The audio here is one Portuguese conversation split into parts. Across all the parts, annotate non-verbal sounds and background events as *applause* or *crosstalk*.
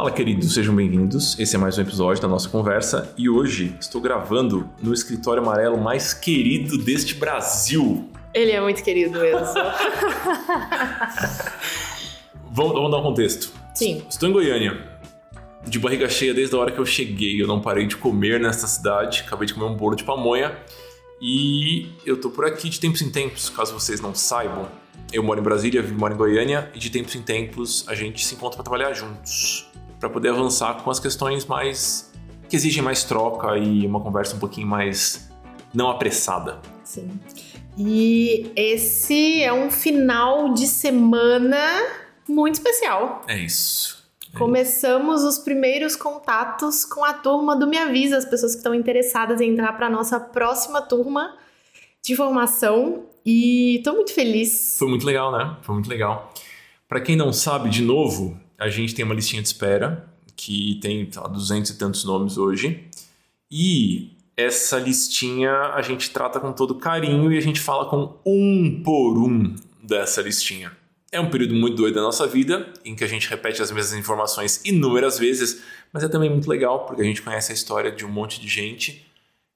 Fala, queridos, sejam bem-vindos. Esse é mais um episódio da nossa conversa e hoje estou gravando no escritório amarelo mais querido deste Brasil. Ele é muito querido mesmo. *laughs* vamos, vamos dar um contexto. Sim. Estou em Goiânia, de barriga cheia desde a hora que eu cheguei. Eu não parei de comer nesta cidade, acabei de comer um bolo de pamonha e eu tô por aqui de tempos em tempos, caso vocês não saibam. Eu moro em Brasília, moro em Goiânia e de tempos em tempos a gente se encontra para trabalhar juntos para poder avançar com as questões mais que exigem mais troca e uma conversa um pouquinho mais não apressada. Sim. E esse é um final de semana muito especial. É isso. É Começamos os primeiros contatos com a turma do Me Avisa, as pessoas que estão interessadas em entrar para a nossa próxima turma de formação. E estou muito feliz. Foi muito legal, né? Foi muito legal. Para quem não sabe, de novo, a gente tem uma listinha de espera que tem tá, 200 e tantos nomes hoje. E essa listinha a gente trata com todo carinho e a gente fala com um por um dessa listinha. É um período muito doido da nossa vida, em que a gente repete as mesmas informações inúmeras vezes, mas é também muito legal, porque a gente conhece a história de um monte de gente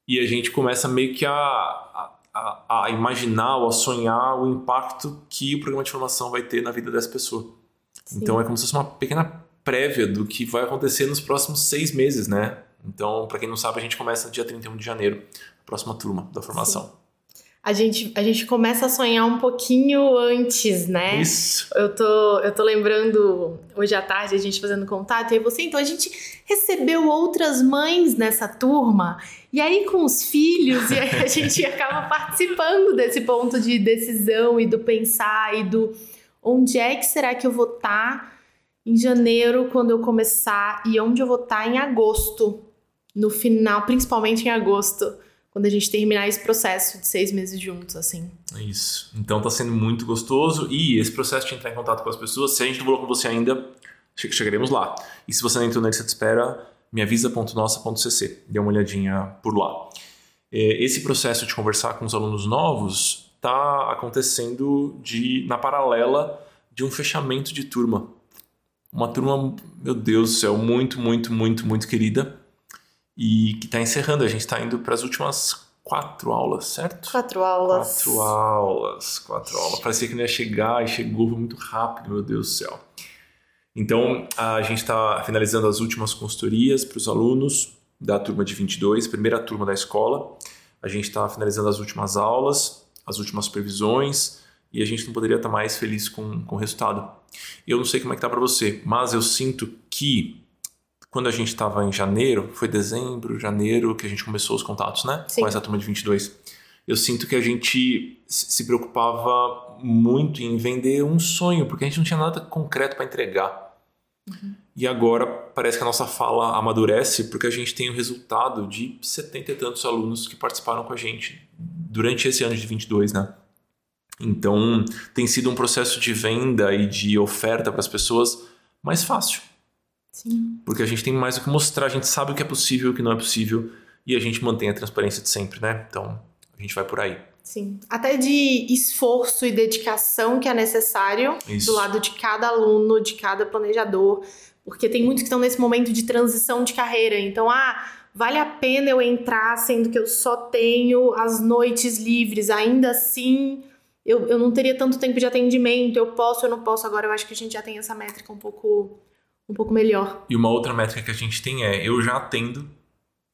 e a gente começa meio que a, a, a imaginar ou a sonhar o impacto que o programa de formação vai ter na vida dessa pessoa. Sim. Então é como se fosse uma pequena prévia do que vai acontecer nos próximos seis meses, né? Então, para quem não sabe, a gente começa dia 31 de janeiro, a próxima turma da formação. Sim. A gente, a gente começa a sonhar um pouquinho antes, né? Isso. Eu tô, eu tô lembrando hoje à tarde a gente fazendo contato e aí você, então a gente recebeu outras mães nessa turma e aí com os filhos e a gente *laughs* acaba participando desse ponto de decisão e do pensar e do onde é que será que eu vou estar tá em janeiro quando eu começar e onde eu vou estar tá em agosto, no final, principalmente em agosto, quando a gente terminar esse processo de seis meses juntos, assim. Isso. Então tá sendo muito gostoso e esse processo de entrar em contato com as pessoas, se a gente não falou com você ainda, chegaremos lá. E se você não entrou na de espera, me avisa.nossa.cc, dê uma olhadinha por lá. É, esse processo de conversar com os alunos novos está acontecendo de na paralela de um fechamento de turma. Uma turma, meu Deus do céu, muito, muito, muito, muito querida e que está encerrando. A gente está indo para as últimas quatro aulas, certo? Quatro aulas. Quatro aulas, quatro aulas. Parecia que não ia chegar e chegou muito rápido, meu Deus do céu. Então, a gente está finalizando as últimas consultorias para os alunos da turma de 22, primeira turma da escola. A gente está finalizando as últimas aulas as últimas previsões e a gente não poderia estar mais feliz com, com o resultado. Eu não sei como é que tá para você, mas eu sinto que quando a gente estava em janeiro, foi dezembro, janeiro que a gente começou os contatos, né? Sim. Com essa turma de 22. Eu sinto que a gente se preocupava muito em vender um sonho, porque a gente não tinha nada concreto para entregar. Uhum. E agora parece que a nossa fala amadurece porque a gente tem o resultado de setenta e tantos alunos que participaram com a gente durante esse ano de 22, né? Então, tem sido um processo de venda e de oferta para as pessoas mais fácil. Sim. Porque a gente tem mais o que mostrar, a gente sabe o que é possível e o que não é possível e a gente mantém a transparência de sempre, né? Então, a gente vai por aí. Sim. Até de esforço e dedicação que é necessário Isso. do lado de cada aluno, de cada planejador, porque tem muitos que estão nesse momento de transição de carreira. Então, ah, vale a pena eu entrar sendo que eu só tenho as noites livres, ainda assim eu, eu não teria tanto tempo de atendimento, eu posso, eu não posso. Agora eu acho que a gente já tem essa métrica um pouco, um pouco melhor. E uma outra métrica que a gente tem é: eu já atendo,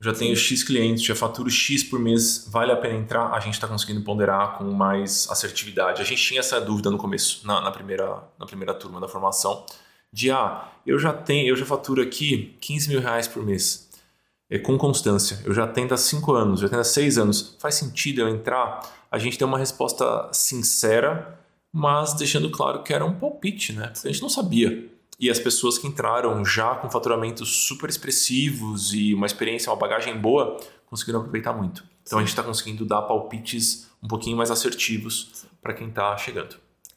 já tenho Sim. X clientes, já faturo X por mês, vale a pena entrar? A gente está conseguindo ponderar com mais assertividade. A gente tinha essa dúvida no começo, na, na, primeira, na primeira turma da formação, de ah, eu já tenho, eu já faturo aqui 15 mil reais por mês com constância. Eu já tento há cinco anos, já tento há seis anos. Faz sentido eu entrar? A gente tem uma resposta sincera, mas deixando claro que era um palpite, né? A gente não sabia. E as pessoas que entraram já com faturamentos super expressivos e uma experiência, uma bagagem boa, conseguiram aproveitar muito. Então a gente está conseguindo dar palpites um pouquinho mais assertivos para quem está chegando.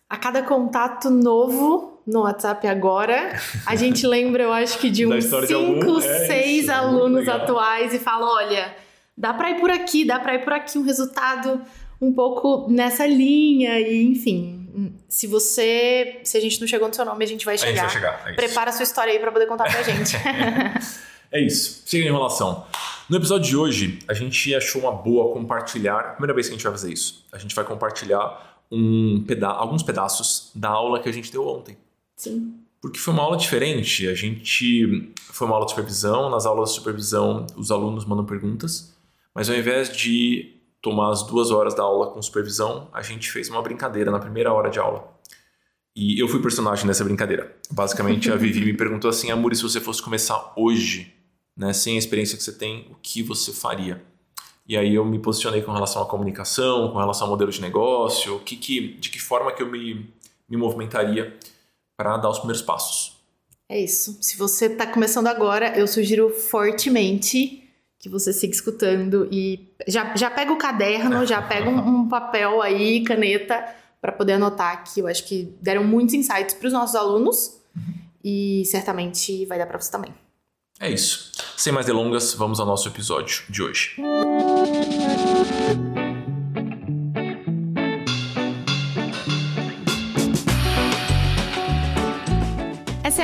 A cada contato novo no WhatsApp agora. A gente *laughs* lembra, eu acho que de uns 5, 6 é alunos atuais e fala: olha, dá para ir por aqui, dá para ir por aqui, um resultado um pouco nessa linha, e enfim. Se você. Se a gente não chegou no seu nome, a gente vai chegar. A gente vai chegar. É Prepara a sua história aí para poder contar pra gente. *laughs* é isso. Chega em enrolação. No episódio de hoje, a gente achou uma boa compartilhar. Primeira vez que a gente vai fazer isso. A gente vai compartilhar um peda alguns pedaços da aula que a gente deu ontem. Sim. Porque foi uma aula diferente. A gente. Foi uma aula de supervisão. Nas aulas de supervisão, os alunos mandam perguntas. Mas ao invés de tomar as duas horas da aula com supervisão, a gente fez uma brincadeira na primeira hora de aula. E eu fui personagem nessa brincadeira. Basicamente, a Vivi *laughs* me perguntou assim: Amuri, se você fosse começar hoje, né, sem a experiência que você tem, o que você faria? E aí eu me posicionei com relação à comunicação, com relação ao modelo de negócio, que, que, de que forma que eu me, me movimentaria para dar os primeiros passos. É isso. Se você está começando agora, eu sugiro fortemente que você siga escutando e já, já pega o caderno, já pega um, um papel aí, caneta, para poder anotar que eu acho que deram muitos insights para os nossos alunos uhum. e certamente vai dar para você também. É isso. Sem mais delongas, vamos ao nosso episódio de hoje. Essa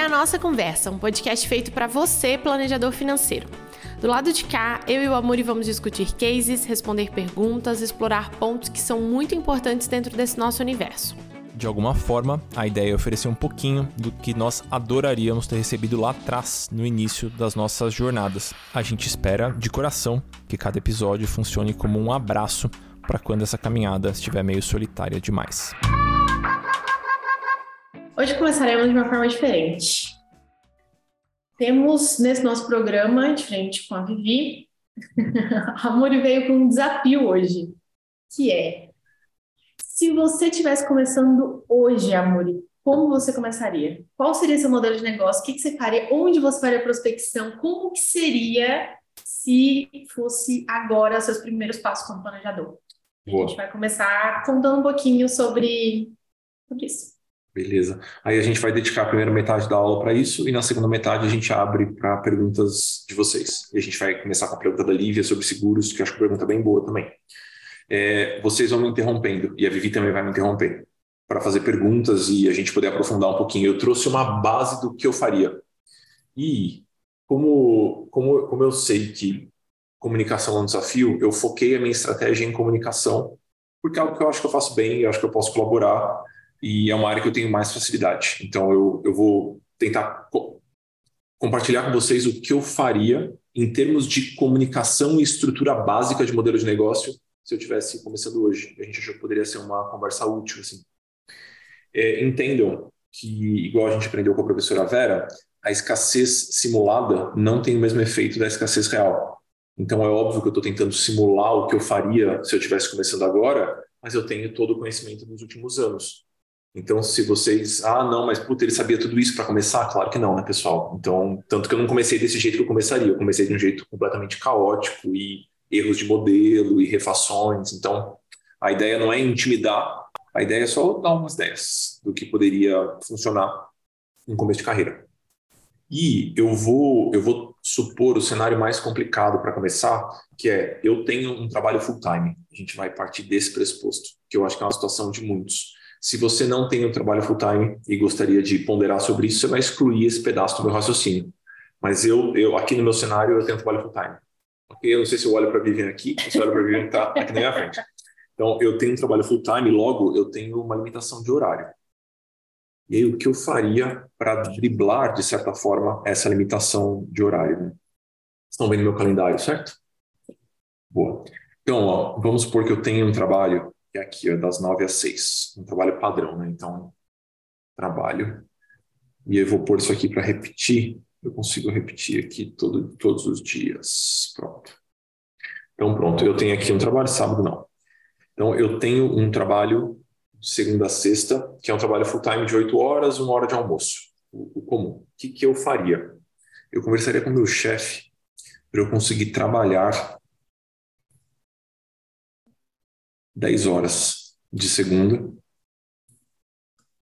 nossa conversa, um podcast feito para você, planejador financeiro. Do lado de cá, eu e o Amuri vamos discutir cases, responder perguntas, explorar pontos que são muito importantes dentro desse nosso universo. De alguma forma, a ideia é oferecer um pouquinho do que nós adoraríamos ter recebido lá atrás, no início das nossas jornadas. A gente espera, de coração, que cada episódio funcione como um abraço para quando essa caminhada estiver meio solitária demais. Hoje começaremos de uma forma diferente. Temos nesse nosso programa, diferente com a Vivi, *laughs* a Muri veio com um desafio hoje, que é se você estivesse começando hoje, Amuri, como você começaria? Qual seria seu modelo de negócio? O que, que você faria? Onde você faria a prospecção? Como que seria se fosse agora seus primeiros passos como planejador? Boa. A gente vai começar contando um pouquinho sobre, sobre isso. Beleza. Aí a gente vai dedicar a primeira metade da aula para isso e na segunda metade a gente abre para perguntas de vocês. E a gente vai começar com a pergunta da Lívia sobre seguros, que eu acho que é uma pergunta bem boa também. É, vocês vão me interrompendo e a Vivi também vai me interromper para fazer perguntas e a gente poder aprofundar um pouquinho. Eu trouxe uma base do que eu faria. E como, como, como eu sei que comunicação é um desafio, eu foquei a minha estratégia em comunicação, porque é algo que eu acho que eu faço bem, eu acho que eu posso colaborar e é uma área que eu tenho mais facilidade. Então eu, eu vou tentar co compartilhar com vocês o que eu faria em termos de comunicação e estrutura básica de modelo de negócio se eu tivesse começando hoje. A gente achou que poderia ser uma conversa útil assim. É, entendam que igual a gente aprendeu com a professora Vera, a escassez simulada não tem o mesmo efeito da escassez real. Então é óbvio que eu estou tentando simular o que eu faria se eu estivesse começando agora, mas eu tenho todo o conhecimento dos últimos anos. Então, se vocês, ah, não, mas puta, ele sabia tudo isso para começar? Claro que não, né, pessoal? Então, tanto que eu não comecei desse jeito que eu começaria, eu comecei de um jeito completamente caótico e erros de modelo e refações. Então, a ideia não é intimidar, a ideia é só dar umas ideias do que poderia funcionar no começo de carreira. E eu vou, eu vou supor o cenário mais complicado para começar, que é eu tenho um trabalho full time. A gente vai partir desse pressuposto, que eu acho que é uma situação de muitos se você não tem um trabalho full-time e gostaria de ponderar sobre isso, você vai excluir esse pedaço do meu raciocínio. Mas eu, eu aqui no meu cenário, eu tenho um trabalho full-time. Eu não sei se eu olho para Vivian aqui, se eu olho para que está aqui na minha frente. Então, eu tenho um trabalho full-time, logo eu tenho uma limitação de horário. E aí, o que eu faria para driblar, de certa forma, essa limitação de horário? Né? Estão vendo meu calendário, certo? Boa. Então, ó, vamos supor que eu tenho um trabalho que é aqui, ó, das 9 às 6. Um trabalho padrão, né? Então, trabalho. E eu vou pôr isso aqui para repetir. Eu consigo repetir aqui todo, todos os dias. Pronto. Então, pronto. Eu tenho aqui um trabalho, sábado não. Então, eu tenho um trabalho de segunda a sexta, que é um trabalho full-time de 8 horas, uma hora de almoço. O, o comum. O que, que eu faria? Eu conversaria com meu chefe para eu conseguir trabalhar 10 horas de segunda,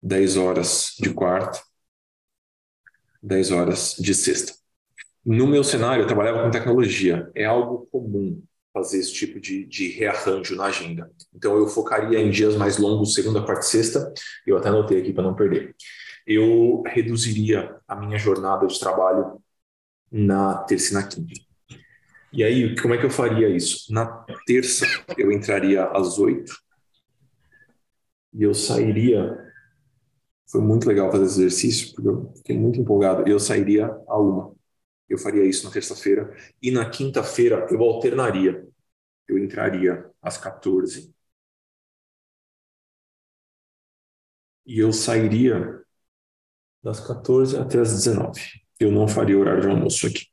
10 horas de quarta, 10 horas de sexta. No meu cenário, eu trabalhava com tecnologia, é algo comum. fazer esse tipo de, de rearranjo na agenda. Então, eu focaria em dias mais longos, segunda, quarta e sexta. Eu até anotei aqui para não perder. Eu reduziria a minha jornada de trabalho na terça e na quinta. E aí, como é que eu faria isso? Na terça, eu entraria às oito e eu sairia. Foi muito legal fazer esse exercício, porque eu fiquei muito empolgado. Eu sairia a uma. Eu faria isso na terça-feira. E na quinta-feira, eu alternaria. Eu entraria às 14 e eu sairia das 14 até as 19. Eu não faria horário de almoço aqui.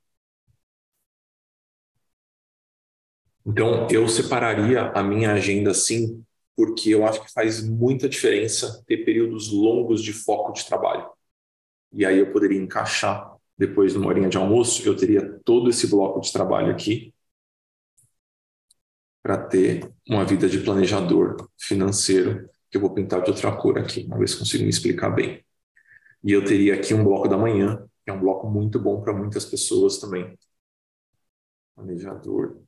Então, eu separaria a minha agenda assim, porque eu acho que faz muita diferença ter períodos longos de foco de trabalho. E aí eu poderia encaixar depois de uma horinha de almoço, eu teria todo esse bloco de trabalho aqui para ter uma vida de planejador financeiro, que eu vou pintar de outra cor aqui, uma vez consigo me explicar bem. E eu teria aqui um bloco da manhã, que é um bloco muito bom para muitas pessoas também. Planejador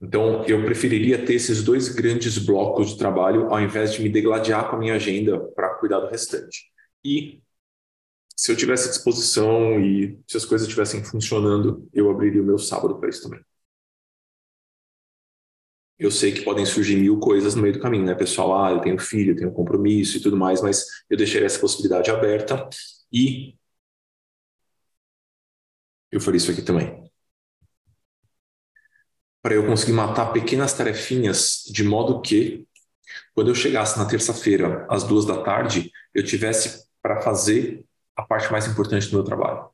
Então, eu preferiria ter esses dois grandes blocos de trabalho ao invés de me degladiar com a minha agenda para cuidar do restante. E se eu tivesse disposição e se as coisas estivessem funcionando, eu abriria o meu sábado para isso também. Eu sei que podem surgir mil coisas no meio do caminho, né, pessoal? Ah, eu tenho filho, eu tenho compromisso e tudo mais, mas eu deixaria essa possibilidade aberta e eu faria isso aqui também para eu conseguir matar pequenas tarefinhas de modo que quando eu chegasse na terça-feira às duas da tarde eu tivesse para fazer a parte mais importante do meu trabalho.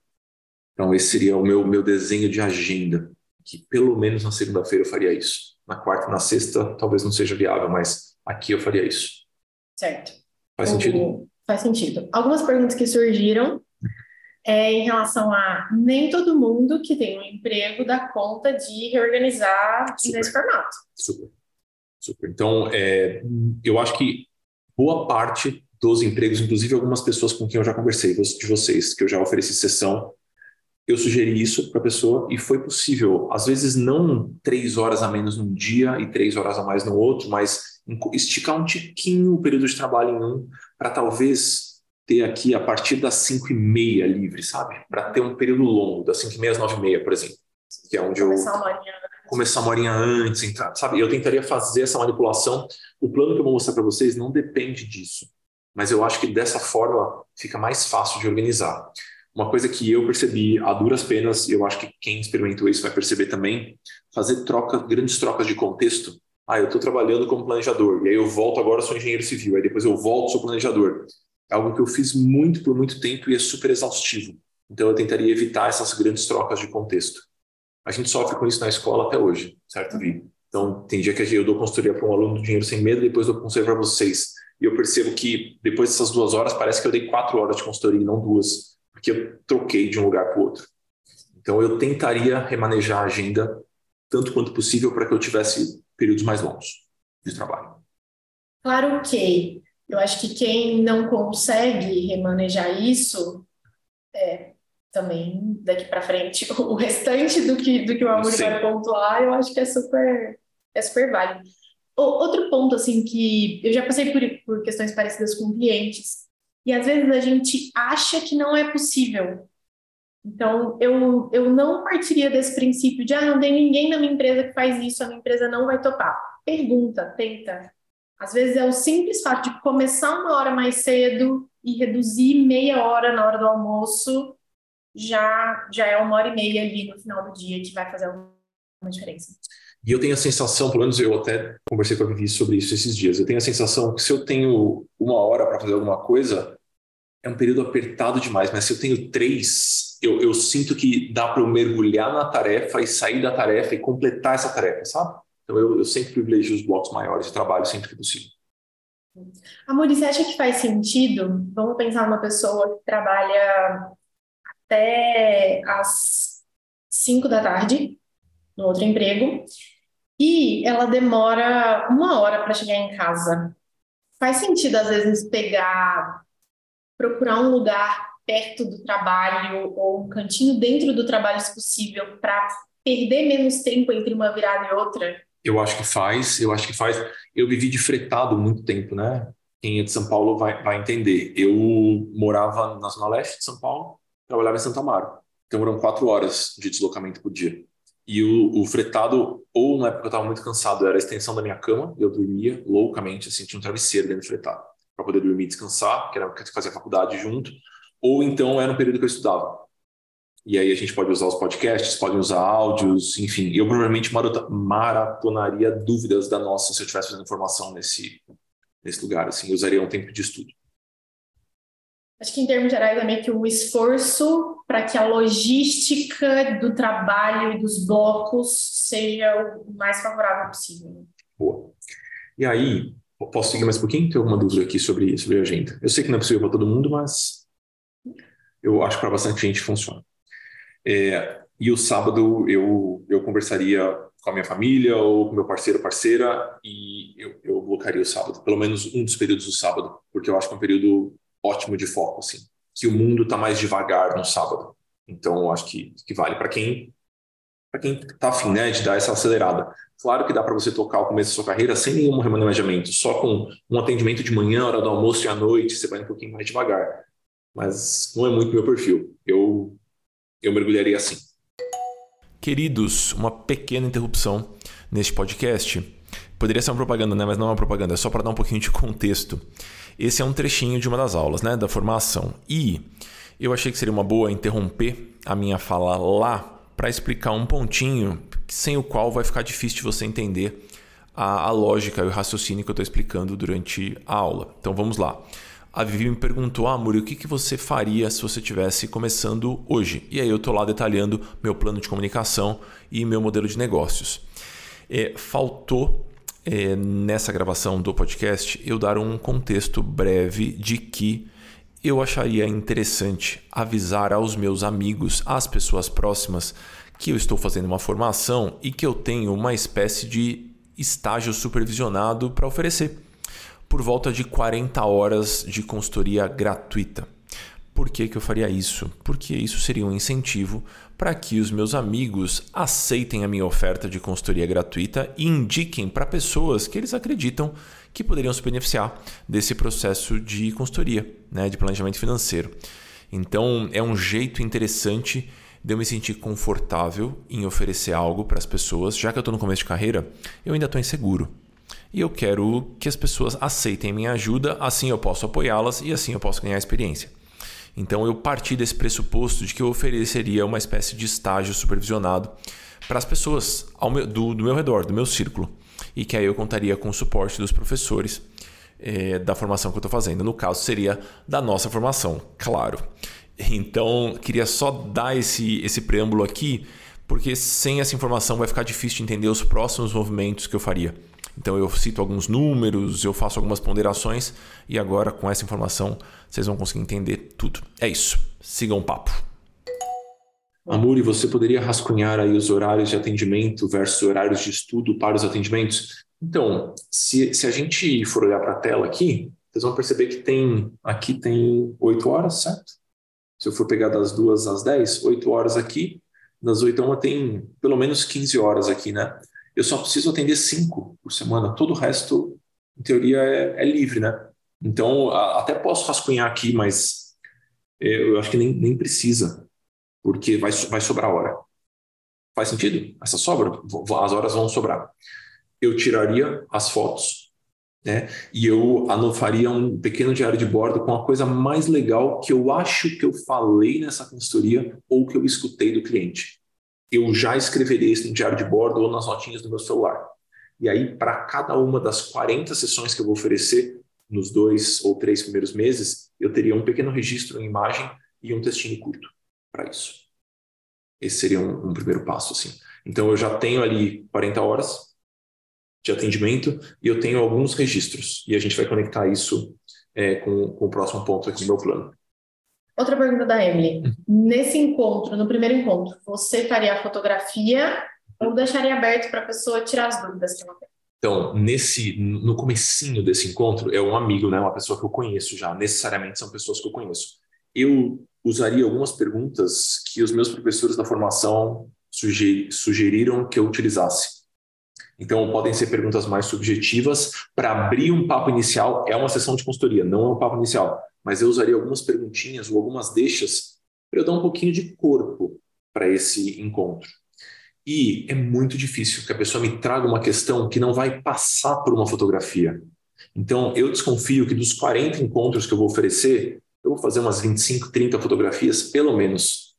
Então esse seria o meu meu desenho de agenda que pelo menos na segunda-feira eu faria isso. Na quarta e na sexta talvez não seja viável, mas aqui eu faria isso. Certo. Faz sentido? Faz sentido. Algumas perguntas que surgiram é em relação a nem todo mundo que tem um emprego dá conta de reorganizar Super. nesse formato. Super. Super. Então, é, eu acho que boa parte dos empregos, inclusive algumas pessoas com quem eu já conversei, de vocês, que eu já ofereci sessão, eu sugeri isso para a pessoa e foi possível. Às vezes, não três horas a menos num dia e três horas a mais no outro, mas esticar um tiquinho o período de trabalho em um, para talvez ter aqui a partir das 5 e meia livre, sabe? Para ter um período longo, das 5 e meia às 9 e meia, por exemplo. Que é onde começar eu. Uma horinha começar uma horinha antes, entrar, sabe? Eu tentaria fazer essa manipulação. O plano que eu vou mostrar para vocês não depende disso. Mas eu acho que dessa forma fica mais fácil de organizar. Uma coisa que eu percebi a duras penas, e eu acho que quem experimentou isso vai perceber também, fazer troca, grandes trocas de contexto. Ah, eu estou trabalhando como planejador, e aí eu volto agora, sou engenheiro civil, aí depois eu volto, sou planejador. Algo que eu fiz muito por muito tempo e é super exaustivo. Então eu tentaria evitar essas grandes trocas de contexto. A gente sofre com isso na escola até hoje, certo, Vi? Então tem dia que eu dou consultoria para um aluno do Dinheiro Sem Medo, depois dou conselho para vocês. E eu percebo que depois dessas duas horas, parece que eu dei quatro horas de consultoria e não duas, porque eu troquei de um lugar para o outro. Então eu tentaria remanejar a agenda tanto quanto possível para que eu tivesse períodos mais longos de trabalho. Claro que eu acho que quem não consegue remanejar isso, é, também daqui para frente, *laughs* o restante do que, do que o Amor vai pontuar, eu acho que é super, é super válido. O, outro ponto, assim, que eu já passei por, por questões parecidas com clientes, e às vezes a gente acha que não é possível. Então, eu, eu não partiria desse princípio de, ah, não tem ninguém na minha empresa que faz isso, a minha empresa não vai topar. Pergunta, tenta, às vezes é o simples fato de começar uma hora mais cedo e reduzir meia hora na hora do almoço, já, já é uma hora e meia ali no final do dia que vai fazer alguma diferença. E eu tenho a sensação, pelo menos eu até conversei com a Vivi sobre isso esses dias, eu tenho a sensação que se eu tenho uma hora para fazer alguma coisa, é um período apertado demais, mas se eu tenho três, eu, eu sinto que dá para eu mergulhar na tarefa e sair da tarefa e completar essa tarefa, sabe? Então, eu, eu sempre privilegio os blocos maiores de trabalho sempre que possível. Amor, você acha que faz sentido? Vamos pensar numa pessoa que trabalha até às 5 da tarde no outro emprego e ela demora uma hora para chegar em casa. Faz sentido, às vezes, pegar, procurar um lugar perto do trabalho ou um cantinho dentro do trabalho, se possível, para perder menos tempo entre uma virada e outra? Eu acho que faz, eu acho que faz. Eu vivi de fretado muito tempo, né? Quem é de São Paulo vai, vai entender. Eu morava na Zona Leste de São Paulo, trabalhava em Santa Amaro. Então eram quatro horas de deslocamento por dia. E o, o fretado, ou na época eu estava muito cansado, era a extensão da minha cama, eu dormia loucamente, assim, tinha um travesseiro dentro do fretado, para poder dormir e descansar, que era que fazia faculdade junto, ou então era um período que eu estudava. E aí a gente pode usar os podcasts, pode usar áudios, enfim. Eu provavelmente maratonaria dúvidas da nossa se eu estivesse fazendo formação nesse, nesse lugar, assim, usaria um tempo de estudo. Acho que em termos gerais é meio que o esforço para que a logística do trabalho e dos blocos seja o mais favorável possível. Boa. E aí, posso seguir mais um pouquinho? Tem alguma dúvida aqui sobre, sobre a agenda? Eu sei que não é possível para todo mundo, mas eu acho que para bastante gente funciona. É, e o sábado eu, eu conversaria com a minha família ou com meu parceiro parceira e eu, eu bloquearia o sábado, pelo menos um dos períodos do sábado, porque eu acho que é um período ótimo de foco, assim, que o mundo está mais devagar no sábado. Então, eu acho que, que vale para quem para quem está afim né, de dar essa acelerada. Claro que dá para você tocar o começo da sua carreira sem nenhum remanejamento, só com um atendimento de manhã, hora do almoço e à noite, você vai um pouquinho mais devagar. Mas não é muito meu perfil. Eu, eu mergulharia assim. Queridos, uma pequena interrupção neste podcast. Poderia ser uma propaganda, né? mas não é uma propaganda, é só para dar um pouquinho de contexto. Esse é um trechinho de uma das aulas, né, da formação. E eu achei que seria uma boa interromper a minha fala lá para explicar um pontinho sem o qual vai ficar difícil de você entender a, a lógica e o raciocínio que eu estou explicando durante a aula. Então vamos lá. A Vivi me perguntou, ah, Muri, o que, que você faria se você estivesse começando hoje? E aí eu estou lá detalhando meu plano de comunicação e meu modelo de negócios. É, faltou é, nessa gravação do podcast eu dar um contexto breve de que eu acharia interessante avisar aos meus amigos, às pessoas próximas, que eu estou fazendo uma formação e que eu tenho uma espécie de estágio supervisionado para oferecer, por volta de 40 horas de consultoria gratuita. Por que, que eu faria isso? Porque isso seria um incentivo para que os meus amigos aceitem a minha oferta de consultoria gratuita e indiquem para pessoas que eles acreditam que poderiam se beneficiar desse processo de consultoria, né, de planejamento financeiro. Então, é um jeito interessante de eu me sentir confortável em oferecer algo para as pessoas, já que eu estou no começo de carreira, eu ainda estou inseguro. E eu quero que as pessoas aceitem minha ajuda, assim eu posso apoiá-las e assim eu posso ganhar experiência. Então eu parti desse pressuposto de que eu ofereceria uma espécie de estágio supervisionado para as pessoas meu, do, do, meu redor, do meu círculo, e que aí eu contaria com o suporte dos professores é, da formação que eu estou fazendo. No caso, seria da nossa formação, claro. Então, queria só dar esse, esse preâmbulo aqui, porque sem essa informação vai ficar difícil de entender os próximos movimentos que eu faria. Então eu cito alguns números, eu faço algumas ponderações e agora com essa informação vocês vão conseguir entender tudo. É isso. Sigam o papo. Amuri, você poderia rascunhar aí os horários de atendimento versus horários de estudo para os atendimentos? Então, se, se a gente for olhar para a tela aqui, vocês vão perceber que tem aqui tem 8 horas, certo? Se eu for pegar das duas às 10, 8 horas aqui, das 8 a 1 tem pelo menos 15 horas aqui, né? Eu só preciso atender cinco por semana. Todo o resto, em teoria, é, é livre, né? Então, a, até posso rascunhar aqui, mas é, eu acho que nem, nem precisa, porque vai, vai sobrar hora. Faz sentido? Essa sobra, as horas vão sobrar. Eu tiraria as fotos, né? E eu faria um pequeno diário de bordo com a coisa mais legal que eu acho que eu falei nessa consultoria ou que eu escutei do cliente eu já escreveria isso no diário de bordo ou nas notinhas do meu celular. E aí, para cada uma das 40 sessões que eu vou oferecer nos dois ou três primeiros meses, eu teria um pequeno registro em imagem e um textinho curto para isso. Esse seria um, um, primeiro passo, assim. Então, eu já tenho ali 40 horas de atendimento e eu tenho alguns registros. E a gente vai conectar isso é, com, com o próximo ponto aqui do meu plano. Outra pergunta da Emily. Nesse encontro, no primeiro encontro, você faria a fotografia ou deixaria aberto para a pessoa tirar as dúvidas que ela tem? Então, nesse, no comecinho desse encontro, é um amigo, né, uma pessoa que eu conheço já. Necessariamente são pessoas que eu conheço. Eu usaria algumas perguntas que os meus professores da formação sugeriram que eu utilizasse. Então, podem ser perguntas mais subjetivas. Para abrir um papo inicial, é uma sessão de consultoria, não é um papo inicial. Mas eu usaria algumas perguntinhas ou algumas deixas para eu dar um pouquinho de corpo para esse encontro. E é muito difícil que a pessoa me traga uma questão que não vai passar por uma fotografia. Então, eu desconfio que dos 40 encontros que eu vou oferecer, eu vou fazer umas 25, 30 fotografias, pelo menos.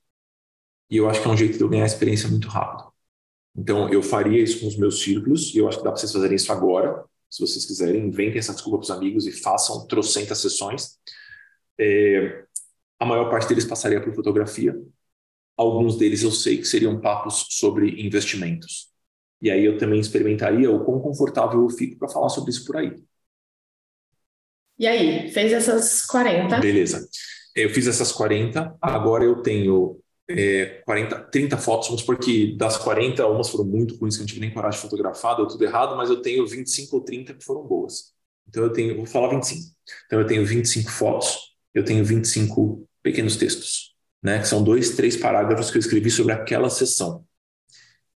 E eu acho que é um jeito de eu ganhar experiência muito rápido. Então, eu faria isso com os meus círculos, e eu acho que dá para vocês fazerem isso agora. Se vocês quiserem, inventem essa desculpa para os amigos e façam trocentas sessões. É, a maior parte deles passaria por fotografia. Alguns deles eu sei que seriam papos sobre investimentos. E aí eu também experimentaria o quão confortável eu fico para falar sobre isso por aí. E aí, fez essas 40? Beleza. Eu fiz essas 40, agora eu tenho é, 40, 30 fotos, vamos supor que das 40, algumas foram muito ruins, que eu não tive nem coragem de fotografar, deu tudo errado, mas eu tenho 25 ou 30 que foram boas. Então eu tenho, vou falar 25. Então eu tenho 25 fotos, eu tenho 25 pequenos textos, né? Que são dois, três parágrafos que eu escrevi sobre aquela sessão.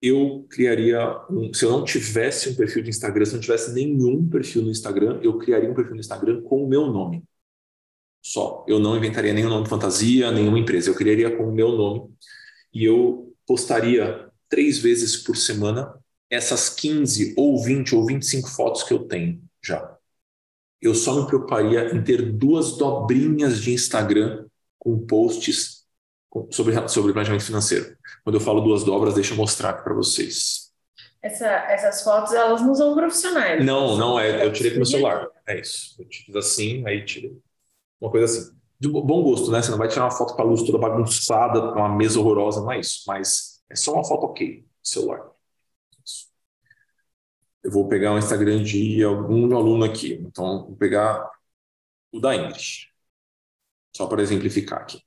Eu criaria, um, se eu não tivesse um perfil de Instagram, se eu não tivesse nenhum perfil no Instagram, eu criaria um perfil no Instagram com o meu nome só. Eu não inventaria nenhum nome de fantasia, nenhuma empresa. Eu criaria com o meu nome e eu postaria três vezes por semana essas 15 ou 20 ou 25 fotos que eu tenho já. Eu só me preocuparia em ter duas dobrinhas de Instagram com posts sobre, sobre planejamento financeiro. Quando eu falo duas dobras, deixa eu mostrar aqui para vocês. Essa, essas fotos, elas não são profissionais. Não, não é. Eu tirei com meu celular. É isso. Eu fiz assim, aí tirei. Uma coisa assim. De bom gosto, né? Você não vai tirar uma foto com a luz toda bagunçada, uma mesa horrorosa, não é isso. Mas é só uma foto ok, celular. Eu vou pegar o Instagram de algum aluno aqui. Então, vou pegar o da Ingrid. Só para exemplificar aqui.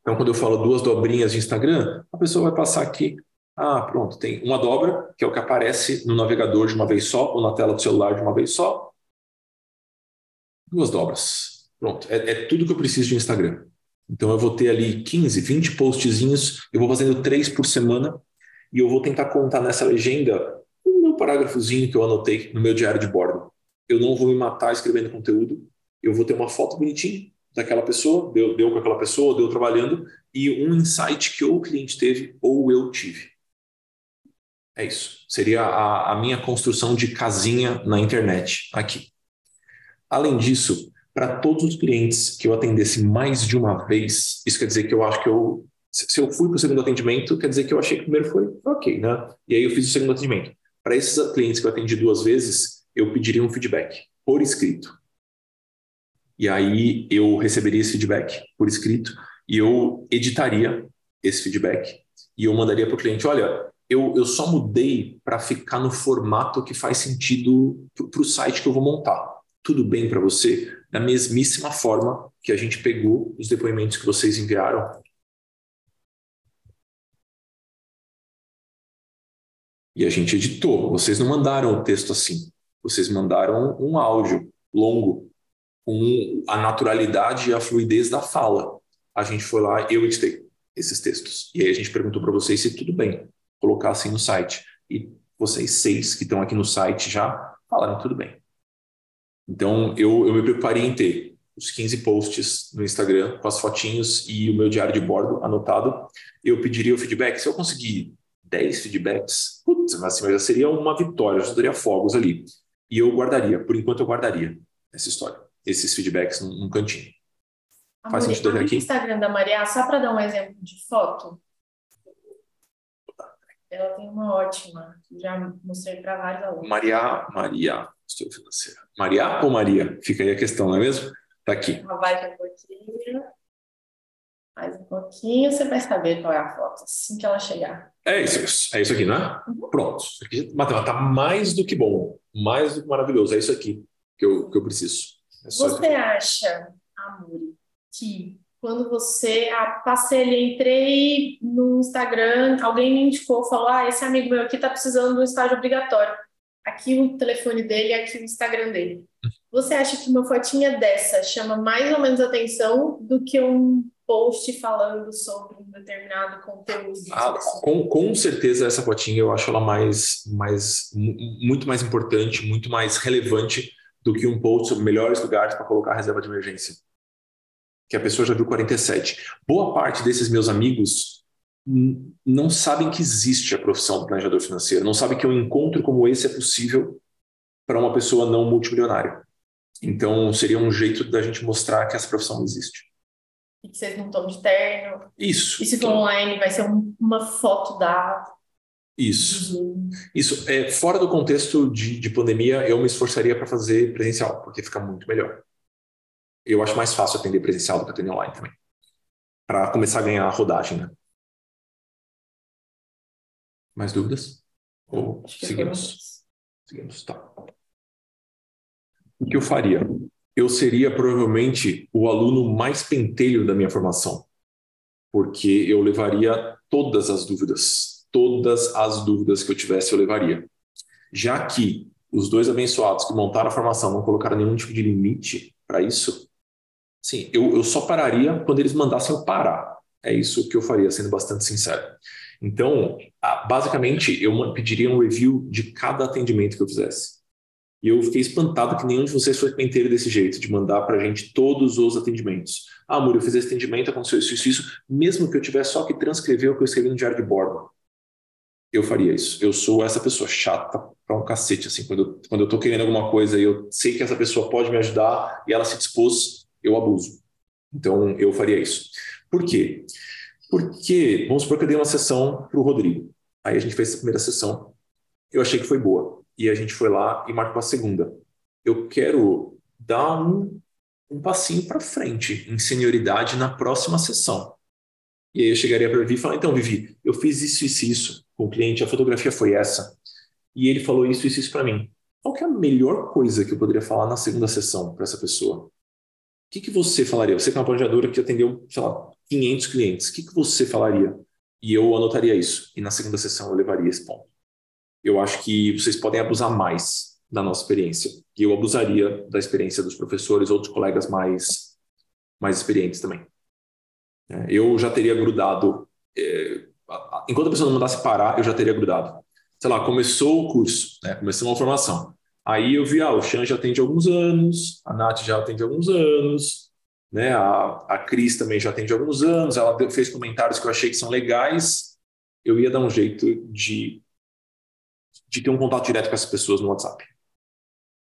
Então, quando eu falo duas dobrinhas de Instagram, a pessoa vai passar aqui ah, pronto, tem uma dobra, que é o que aparece no navegador de uma vez só, ou na tela do celular de uma vez só. Duas dobras. Pronto, é, é tudo que eu preciso de Instagram. Então eu vou ter ali 15, 20 postzinhos, eu vou fazendo três por semana, e eu vou tentar contar nessa legenda o meu parágrafozinho que eu anotei no meu diário de bordo. Eu não vou me matar escrevendo conteúdo, eu vou ter uma foto bonitinha daquela pessoa, deu, deu com aquela pessoa, deu trabalhando, e um insight que ou o cliente teve ou eu tive. É isso. Seria a, a minha construção de casinha na internet aqui. Além disso, para todos os clientes que eu atendesse mais de uma vez, isso quer dizer que eu acho que eu. Se eu fui para o segundo atendimento, quer dizer que eu achei que o primeiro foi ok, né? E aí eu fiz o segundo atendimento. Para esses clientes que eu atendi duas vezes, eu pediria um feedback por escrito. E aí eu receberia esse feedback por escrito e eu editaria esse feedback e eu mandaria para o cliente: olha, eu, eu só mudei para ficar no formato que faz sentido para o site que eu vou montar. Tudo bem para você? Da mesmíssima forma que a gente pegou os depoimentos que vocês enviaram. E a gente editou. Vocês não mandaram o texto assim. Vocês mandaram um áudio longo, com a naturalidade e a fluidez da fala. A gente foi lá, eu editei esses textos. E aí a gente perguntou para vocês se tudo bem colocassem no site. E vocês seis que estão aqui no site já falaram tudo bem. Então, eu, eu me preparei em ter os 15 posts no Instagram com as fotinhos e o meu diário de bordo anotado. Eu pediria o feedback. Se eu conseguir 10 feedbacks, putz, assim, já seria uma vitória, eu já daria fogos ali. E eu guardaria, por enquanto eu guardaria essa história, esses feedbacks num, num cantinho. Faz sentido aqui? Instagram da Maria, só para dar um exemplo de foto, ela tem uma ótima, já mostrei para vários alunos. Maria, Maria, financeira. Maria ou Maria? Fica aí a questão, não é mesmo? Tá aqui. Vai um pouquinho. Mais um pouquinho, você vai saber qual é a foto, assim que ela chegar. É isso, é isso aqui, né? Uhum. Pronto. Aqui, tá mais do que bom, mais do que maravilhoso. É isso aqui que eu, que eu preciso. É você acha, Amuri, que quando você ah, passei entrei no Instagram, alguém me indicou, falou: Ah, esse amigo meu aqui está precisando de um estágio obrigatório. Aqui o telefone dele, aqui o Instagram dele. você acha que uma fotinha dessa chama mais ou menos atenção do que um post falando sobre um determinado conteúdo? Ah, com, com certeza essa fotinha eu acho ela mais, mais muito mais importante, muito mais relevante do que um post sobre melhores lugares para colocar reserva de emergência. Que a pessoa já viu 47. Boa parte desses meus amigos não sabem que existe a profissão do planejador financeiro, não sabem que um encontro como esse é possível para uma pessoa não multimilionária. Então, seria um jeito da gente mostrar que essa profissão existe. E que vocês não estão de terno. Isso. E se for online, vai ser um, uma foto da. Isso. Isso. É, fora do contexto de, de pandemia, eu me esforçaria para fazer presencial, porque fica muito melhor. Eu acho mais fácil atender presencial do que atender online também. Para começar a ganhar a rodagem, né? Mais dúvidas? Ou seguimos? Seguimos, tá. O que eu faria? Eu seria provavelmente o aluno mais pentelho da minha formação, porque eu levaria todas as dúvidas, todas as dúvidas que eu tivesse eu levaria. Já que os dois abençoados que montaram a formação não colocaram nenhum tipo de limite para isso, sim, eu, eu só pararia quando eles mandassem eu parar. É isso que eu faria, sendo bastante sincero. Então, basicamente, eu pediria um review de cada atendimento que eu fizesse. E eu fiquei espantado que nenhum de vocês foi penteiro desse jeito, de mandar para a gente todos os atendimentos. Ah, amor, eu fiz esse atendimento, aconteceu isso, isso, isso, mesmo que eu tivesse só que transcrever o que eu escrevi no diário de bordo. Eu faria isso. Eu sou essa pessoa chata para um cacete, assim, quando eu, quando eu tô querendo alguma coisa e eu sei que essa pessoa pode me ajudar e ela se dispôs, eu abuso. Então, eu faria isso. Por quê? Vamos supor que eu dei uma sessão para o Rodrigo. Aí a gente fez a primeira sessão. Eu achei que foi boa. E a gente foi lá e marcou a segunda. Eu quero dar um, um passinho para frente em senioridade na próxima sessão. E aí eu chegaria para Vivi e falar: então, Vivi, eu fiz isso, isso, isso com o cliente, a fotografia foi essa. E ele falou isso, isso, isso para mim. Qual é a melhor coisa que eu poderia falar na segunda sessão para essa pessoa? O que, que você falaria? Você que é uma planejadora que atendeu, sei lá, 500 clientes, o que, que você falaria? E eu anotaria isso. E na segunda sessão eu levaria esse ponto. Eu acho que vocês podem abusar mais da nossa experiência. E eu abusaria da experiência dos professores ou dos colegas mais, mais experientes também. É, eu já teria grudado. É, enquanto a pessoa não mandasse parar, eu já teria grudado. Sei lá, começou o curso, né, começou uma formação. Aí eu vi, ah, o Chan já atende alguns anos, a Nath já atende alguns anos, né? A, a Cris também já atende há alguns anos, ela fez comentários que eu achei que são legais. Eu ia dar um jeito de, de ter um contato direto com essas pessoas no WhatsApp.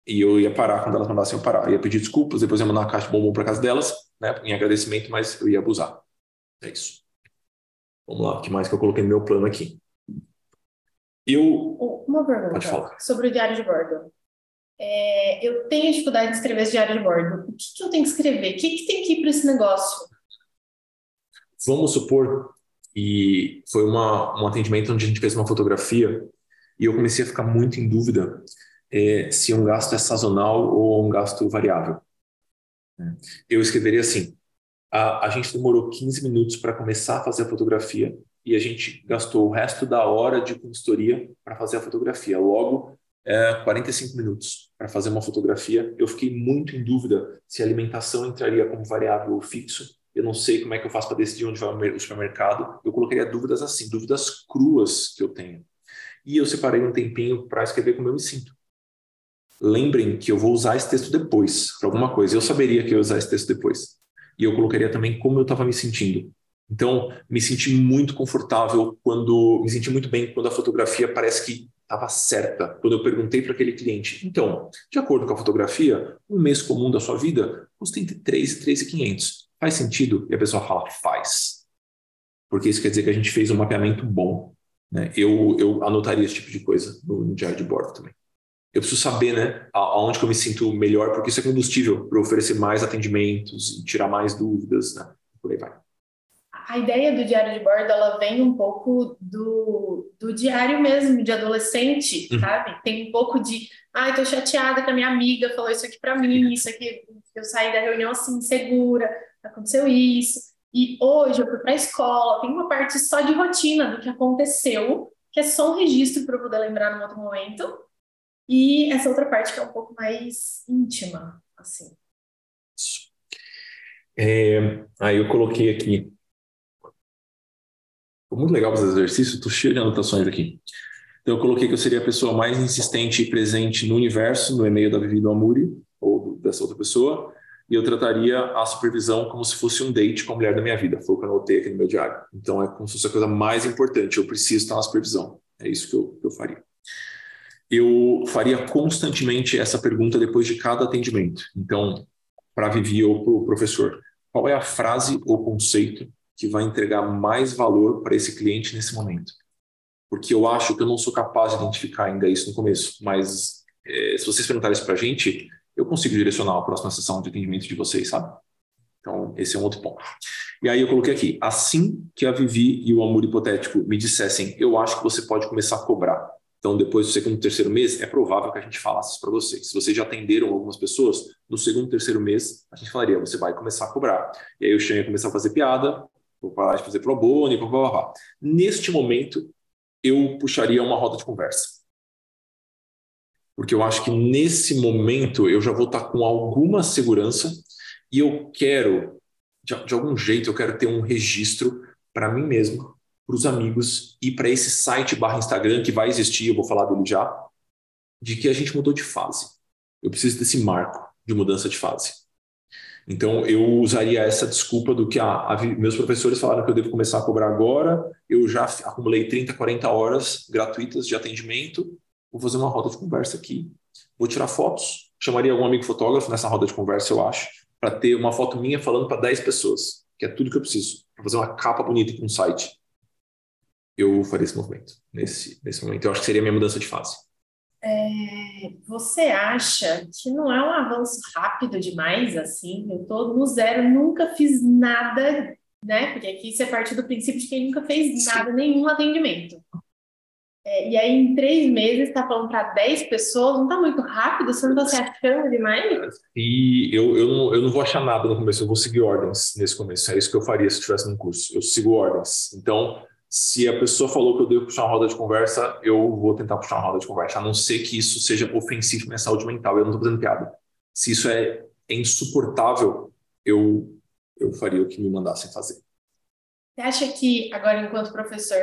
E eu ia parar quando elas mandassem eu parar. Eu ia pedir desculpas, depois ia mandar uma caixa de bombom para casa delas, né, em agradecimento, mas eu ia abusar. É isso. Vamos lá, o que mais que eu coloquei no meu plano aqui? Eu. Uma pergunta. Sobre o diário de bordo é, eu tenho dificuldade de escrever esse diário de bordo. O que, que eu tenho que escrever? O que, que tem que ir para esse negócio? Vamos supor que foi uma, um atendimento onde a gente fez uma fotografia e eu comecei a ficar muito em dúvida é, se um gasto é sazonal ou um gasto variável. Eu escreveria assim: a, a gente demorou 15 minutos para começar a fazer a fotografia e a gente gastou o resto da hora de consultoria para fazer a fotografia. Logo, é, 45 minutos para fazer uma fotografia. Eu fiquei muito em dúvida se a alimentação entraria como variável ou fixo. Eu não sei como é que eu faço para decidir onde vai o supermercado. Eu colocaria dúvidas assim, dúvidas cruas que eu tenho. E eu separei um tempinho para escrever como eu me sinto. Lembrem que eu vou usar esse texto depois, para alguma coisa. Eu saberia que eu ia usar esse texto depois. E eu colocaria também como eu estava me sentindo. Então, me senti muito confortável quando. Me senti muito bem quando a fotografia parece que estava certa quando eu perguntei para aquele cliente. Então, de acordo com a fotografia, um mês comum da sua vida custa entre 3 e 3,500. Faz sentido? E a pessoa fala, faz. Porque isso quer dizer que a gente fez um mapeamento bom. Né? Eu, eu anotaria esse tipo de coisa no, no diário de bordo também. Eu preciso saber né, aonde que eu me sinto melhor, porque isso é combustível para oferecer mais atendimentos, tirar mais dúvidas, né? por aí vai a ideia do diário de bordo ela vem um pouco do, do diário mesmo de adolescente, uhum. sabe? Tem um pouco de, ai, ah, tô chateada que a minha amiga falou isso aqui para mim, isso aqui, eu saí da reunião assim insegura, aconteceu isso. E hoje eu fui para a escola, tem uma parte só de rotina do que aconteceu, que é só um registro para eu poder lembrar num outro momento. e essa outra parte que é um pouco mais íntima, assim. É, aí eu coloquei aqui. Foi muito legal fazer exercício, estou cheio de anotações aqui. Então eu coloquei que eu seria a pessoa mais insistente e presente no universo, no e-mail da Vivi do Amuri, ou dessa outra pessoa, e eu trataria a supervisão como se fosse um date com a mulher da minha vida. Foi o que eu anotei aqui no meu diário. Então é como se fosse a coisa mais importante. Eu preciso estar na supervisão. É isso que eu, que eu faria. Eu faria constantemente essa pergunta depois de cada atendimento. Então, para Vivi ou para o professor, qual é a frase ou conceito que vai entregar mais valor para esse cliente nesse momento? Porque eu acho que eu não sou capaz de identificar ainda isso no começo, mas é, se vocês perguntarem isso para a gente, eu consigo direcionar a próxima sessão de atendimento de vocês, sabe? Então, esse é um outro ponto. E aí eu coloquei aqui, assim que a Vivi e o Amor Hipotético me dissessem, eu acho que você pode começar a cobrar. Então, depois do segundo, terceiro mês, é provável que a gente falasse isso para vocês. Se vocês já atenderam algumas pessoas, no segundo, terceiro mês, a gente falaria, você vai começar a cobrar. E aí o Xan ia começar a fazer piada, vou parar de fazer pro bono, blá, blá, blá. Neste momento, eu puxaria uma roda de conversa porque eu acho que nesse momento eu já vou estar com alguma segurança e eu quero, de, de algum jeito, eu quero ter um registro para mim mesmo, para os amigos e para esse site barra Instagram que vai existir, eu vou falar dele já, de que a gente mudou de fase. Eu preciso desse marco de mudança de fase. Então, eu usaria essa desculpa do que ah, meus professores falaram que eu devo começar a cobrar agora, eu já acumulei 30, 40 horas gratuitas de atendimento, vou fazer uma roda de conversa aqui, vou tirar fotos, chamaria algum amigo fotógrafo nessa roda de conversa, eu acho, para ter uma foto minha falando para 10 pessoas, que é tudo que eu preciso, para fazer uma capa bonita com um site. Eu faria esse movimento, nesse, nesse momento. Eu acho que seria a minha mudança de fase. É, você acha que não é um avanço rápido demais, assim? Eu estou no zero, nunca fiz nada, né? Porque aqui você parte do princípio de quem nunca fez nada, nenhum atendimento. É, e aí, em três meses, está falando para 10 pessoas, não está muito rápido? Você não está se achando demais? E eu, eu, não, eu não vou achar nada no começo, eu vou seguir ordens nesse começo. É isso que eu faria se estivesse no curso. Eu sigo ordens. Então, se a pessoa falou que eu devo puxar uma roda de conversa, eu vou tentar puxar uma roda de conversa, a não ser que isso seja ofensivo à minha saúde mental. Eu não estou fazendo piada. Se isso é, é insuportável, eu, eu faria o que me mandassem fazer. Você acha que, agora, enquanto professor,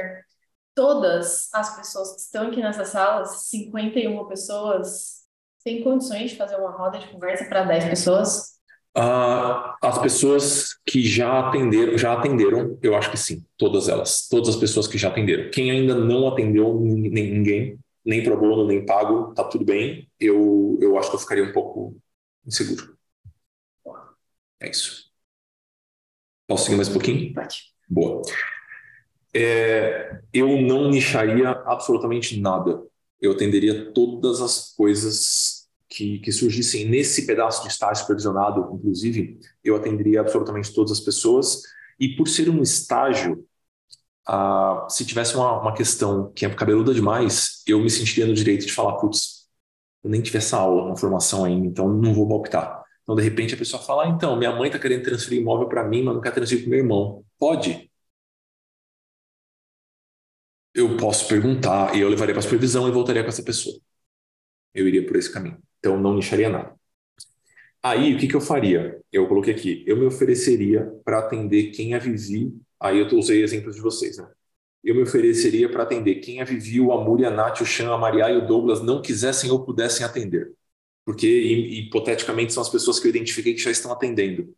todas as pessoas que estão aqui nessa sala, 51 pessoas, têm condições de fazer uma roda de conversa para 10 pessoas? Uh, as pessoas que já atenderam, já atenderam, eu acho que sim, todas elas, todas as pessoas que já atenderam. Quem ainda não atendeu ninguém, nem pro bono, nem pago, tá tudo bem. Eu, eu acho que eu ficaria um pouco inseguro. É isso. Posso seguir mais um pouquinho? Pode. Boa é, eu não nicharia absolutamente nada. Eu atenderia todas as coisas que, que, surgissem nesse pedaço de estágio supervisionado, inclusive, eu atenderia absolutamente todas as pessoas. E por ser um estágio, ah, se tivesse uma, uma questão que é cabeluda demais, eu me sentiria no direito de falar, putz, eu nem tive essa aula, uma formação ainda, então não vou optar. Então, de repente, a pessoa fala, ah, então, minha mãe está querendo transferir imóvel para mim, mas não quer transferir para meu irmão. Pode, eu posso perguntar e eu levaria para a supervisão e voltaria com essa pessoa. Eu iria por esse caminho. Então, não nicharia nada. Aí, o que, que eu faria? Eu coloquei aqui, eu me ofereceria para atender quem a Vivi, aí eu usei exemplos de vocês, né? Eu me ofereceria para atender quem a Vivi, o Amor, a Nath, o Chan, a Maria e o Douglas não quisessem ou pudessem atender. Porque, hipoteticamente, são as pessoas que eu identifiquei que já estão atendendo.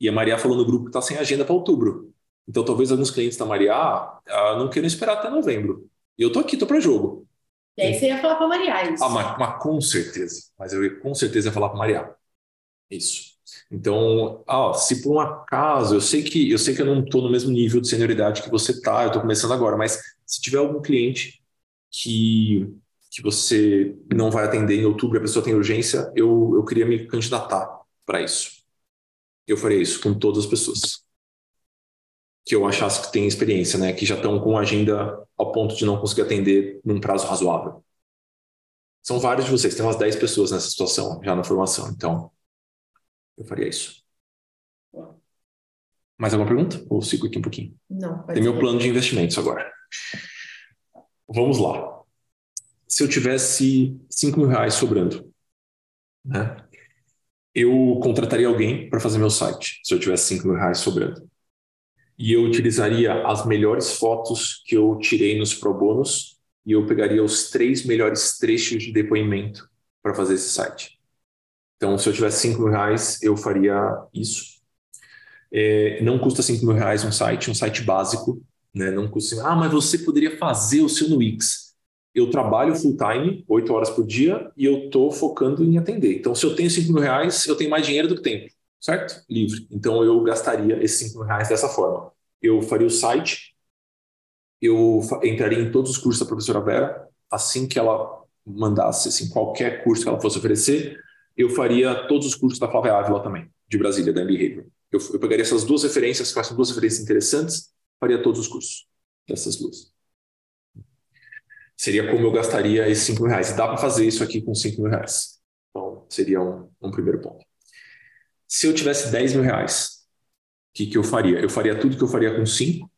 E a Maria falou no grupo que está sem agenda para outubro. Então, talvez alguns clientes da Maria ah, não queiram esperar até novembro. E eu tô aqui, tô para jogo. E aí você ia falar para Maria isso. Ah, mas, mas, com certeza. Mas eu ia, com certeza ia falar para Maria. Isso. Então, ah, se por um acaso, eu sei que eu sei que eu não estou no mesmo nível de senioridade que você tá, eu estou começando agora, mas se tiver algum cliente que que você não vai atender em outubro, a pessoa tem urgência, eu, eu queria me candidatar para isso. Eu faria isso com todas as pessoas que eu achasse que tem experiência, né? Que já estão com agenda ao ponto de não conseguir atender num prazo razoável. São vários de vocês, tem umas 10 pessoas nessa situação já na formação, então eu faria isso. Mais alguma pergunta? Ou sigo aqui um pouquinho? Não. Tem meu plano de investimentos agora. Vamos lá. se eu tivesse 5 mil reais sobrando, né? eu contrataria alguém para fazer meu site, se eu tivesse 5 mil reais sobrando. E eu utilizaria as melhores fotos que eu tirei nos Pro Bônus e eu pegaria os três melhores trechos de depoimento para fazer esse site. Então, se eu tivesse 5 mil reais, eu faria isso. É, não custa 5 mil reais um site, um site básico. Né? Não custa. Ah, mas você poderia fazer o seu no Wix. Eu trabalho full time, 8 horas por dia, e eu estou focando em atender. Então, se eu tenho 5 mil reais, eu tenho mais dinheiro do que tempo, certo? Livre. Então, eu gastaria esses 5 mil reais dessa forma. Eu faria o site, eu entraria em todos os cursos da professora Vera, assim que ela mandasse assim, qualquer curso que ela fosse oferecer, eu faria todos os cursos da Flávia Ávila também, de Brasília, da Behavior. Eu, eu pegaria essas duas referências, que são duas referências interessantes, faria todos os cursos dessas duas. Seria como eu gastaria esses 5 mil reais. E dá para fazer isso aqui com 5 mil reais. Então, seria um, um primeiro ponto. Se eu tivesse 10 mil reais, o que, que eu faria? Eu faria tudo que eu faria com 5.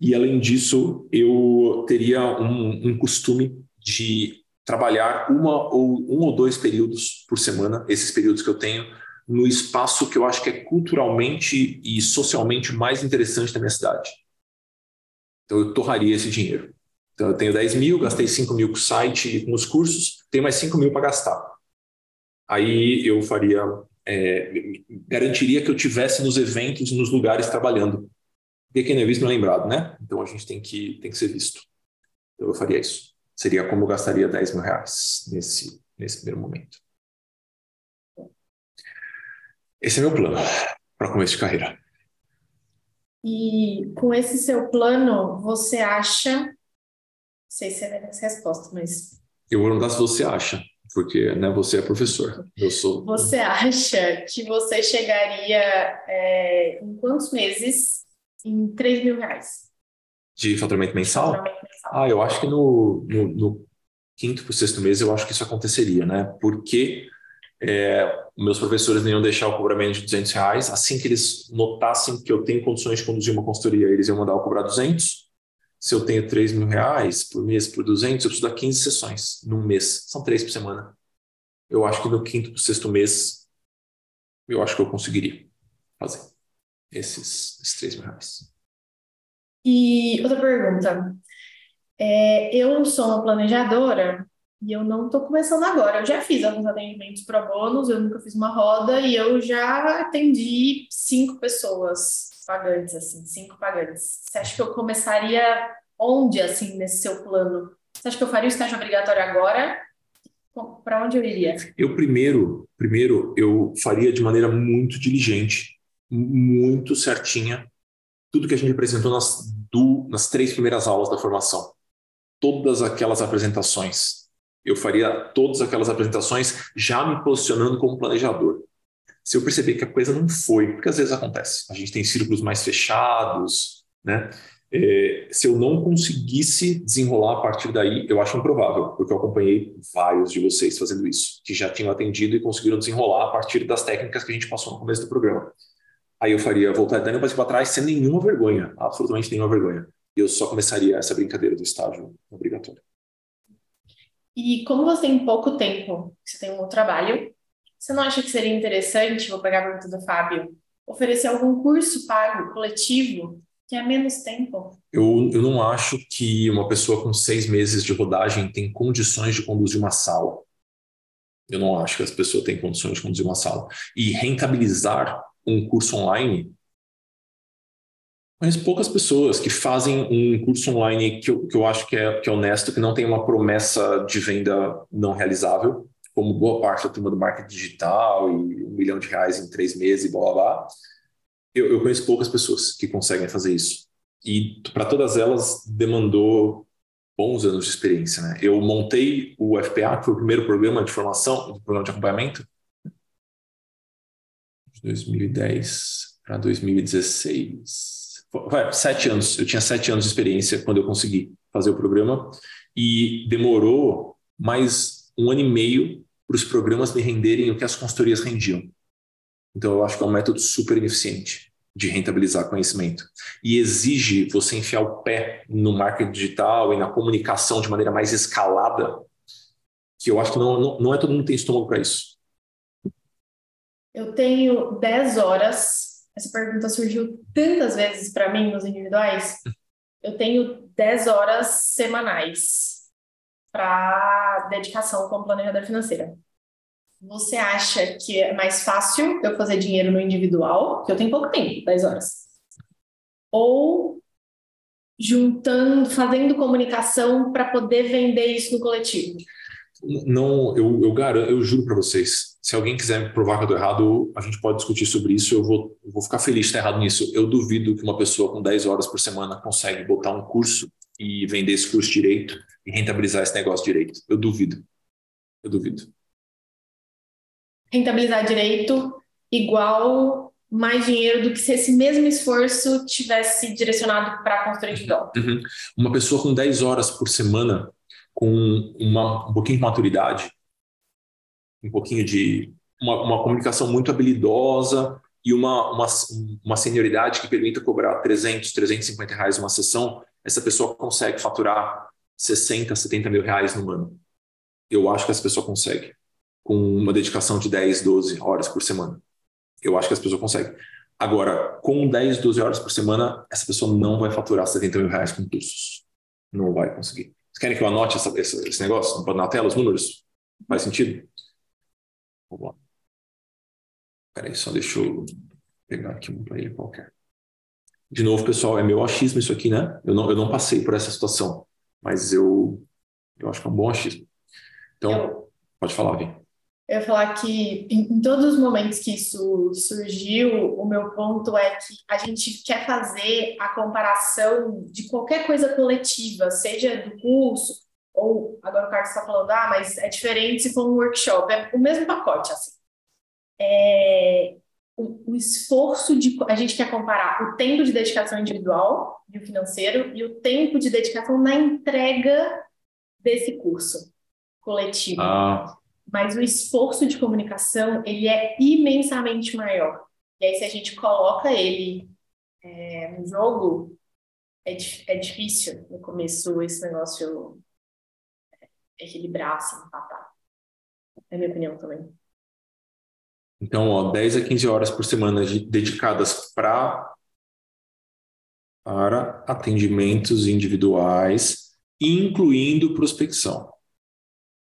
E, além disso, eu teria um, um costume de trabalhar uma ou um ou dois períodos por semana, esses períodos que eu tenho, no espaço que eu acho que é culturalmente e socialmente mais interessante da minha cidade. Então eu torraria esse dinheiro. Então eu tenho 10 mil, gastei 5 mil com o site e com os cursos, tenho mais 5 mil para gastar. Aí eu faria, é, garantiria que eu tivesse nos eventos nos lugares trabalhando. Porque quem não é visto não é lembrado, né? Então a gente tem que, tem que ser visto. Então eu faria isso. Seria como eu gastaria 10 mil reais nesse, nesse primeiro momento. Esse é meu plano para começo de carreira. E com esse seu plano, você acha. Não sei se é essa resposta, mas. Eu vou perguntar se você acha, porque né, você é professor. Eu sou. Você acha que você chegaria é, em quantos meses em 3 mil reais? De faturamento mensal? Faturamento mensal. Ah, eu acho que no, no, no quinto para o sexto mês eu acho que isso aconteceria, né? Porque é, meus professores não iam deixar o cobramento de 200 reais. Assim que eles notassem que eu tenho condições de conduzir uma consultoria, eles iam mandar eu cobrar 200. Se eu tenho 3 mil reais por mês por 200, eu preciso dar 15 sessões num mês. São três por semana. Eu acho que no quinto para o sexto mês, eu acho que eu conseguiria fazer esses, esses 3 mil reais. E outra pergunta. É, eu sou uma planejadora e eu não estou começando agora. Eu já fiz alguns atendimentos pro bônus, eu nunca fiz uma roda e eu já atendi cinco pessoas pagantes, assim, cinco pagantes. Você acha que eu começaria onde, assim, nesse seu plano? Você acha que eu faria o estágio obrigatório agora? Para onde eu iria? Eu primeiro, primeiro eu faria de maneira muito diligente, muito certinha, tudo que a gente apresentou nas, do, nas três primeiras aulas da formação. Todas aquelas apresentações. Eu faria todas aquelas apresentações já me posicionando como planejador. Se eu perceber que a coisa não foi, porque às vezes acontece, a gente tem círculos mais fechados, né? É, se eu não conseguisse desenrolar a partir daí, eu acho improvável, porque eu acompanhei vários de vocês fazendo isso, que já tinham atendido e conseguiram desenrolar a partir das técnicas que a gente passou no começo do programa. Aí eu faria voltar dando um para trás sem nenhuma vergonha, absolutamente nenhuma vergonha. E eu só começaria essa brincadeira do estágio obrigatório. E como você tem pouco tempo, você tem um trabalho, você não acha que seria interessante, vou pegar a pergunta do Fábio, oferecer algum curso pago, coletivo, que é menos tempo? Eu, eu não acho que uma pessoa com seis meses de rodagem tem condições de conduzir uma sala. Eu não acho que as pessoas têm condições de conduzir uma sala. E rentabilizar um curso online, mas poucas pessoas que fazem um curso online que eu, que eu acho que é, que é honesto, que não tem uma promessa de venda não realizável, como boa parte da turma do marketing digital e um milhão de reais em três meses e blá blá blá. Eu, eu conheço poucas pessoas que conseguem fazer isso. E para todas elas demandou bons anos de experiência. Né? Eu montei o FPA, que foi o primeiro programa de formação, programa de acompanhamento, 2010 para 2016. Vai, sete anos. Eu tinha sete anos de experiência quando eu consegui fazer o programa e demorou mais um ano e meio para os programas me renderem o que as consultorias rendiam. Então eu acho que é um método super ineficiente. de rentabilizar conhecimento. E exige você enfiar o pé no marketing digital e na comunicação de maneira mais escalada, que eu acho que não, não, não é todo mundo que tem estômago para isso. Eu tenho 10 horas. Essa pergunta surgiu tantas vezes para mim nos individuais. Eu tenho 10 horas semanais para dedicação como planejadora financeira. Você acha que é mais fácil eu fazer dinheiro no individual, que eu tenho pouco tempo, 10 horas? Ou juntando, fazendo comunicação para poder vender isso no coletivo? Não, eu, eu garanto, eu juro para vocês, se alguém quiser me provar que eu estou errado, a gente pode discutir sobre isso, eu vou, eu vou ficar feliz de estar errado nisso. Eu duvido que uma pessoa com 10 horas por semana consegue botar um curso e vender esse curso direito e rentabilizar esse negócio direito. Eu duvido. Eu duvido rentabilizar direito igual mais dinheiro do que se esse mesmo esforço tivesse direcionado para a consultoria individual. Uhum. Uma pessoa com 10 horas por semana, com uma, um pouquinho de maturidade, um pouquinho de uma, uma comunicação muito habilidosa e uma, uma, uma senioridade que permita cobrar 300, 350 reais uma sessão, essa pessoa consegue faturar 60, 70 mil reais no ano. Eu acho que essa pessoa consegue com uma dedicação de 10, 12 horas por semana. Eu acho que as pessoas conseguem. Agora, com 10, 12 horas por semana, essa pessoa não vai faturar 70 mil reais com cursos. Não vai conseguir. Vocês querem que eu anote essa, esse, esse negócio? Na tela os números? Faz sentido? Vamos lá. Peraí, só deixa eu pegar aqui um player qualquer. De novo, pessoal, é meu achismo isso aqui, né? Eu não, eu não passei por essa situação, mas eu, eu acho que é um bom achismo. Então, eu... pode falar, Vim. Eu ia falar que em, todos os momentos que isso surgiu, o meu ponto é que a gente quer fazer a comparação de qualquer coisa coletiva, seja do curso, ou agora o Carlos está falando, ah, mas é diferente se for um workshop, é o mesmo pacote, assim. É, o, o, esforço de. A gente quer comparar o tempo de dedicação individual e o financeiro e o tempo de dedicação na entrega desse curso coletivo. Ah mas o esforço de comunicação ele é imensamente maior. E aí, se a gente coloca ele é, no jogo, é, é difícil no começo esse negócio equilibrar, assim, empatar. É a minha opinião também. Então, ó, 10 a 15 horas por semana dedicadas pra, para atendimentos individuais, incluindo prospecção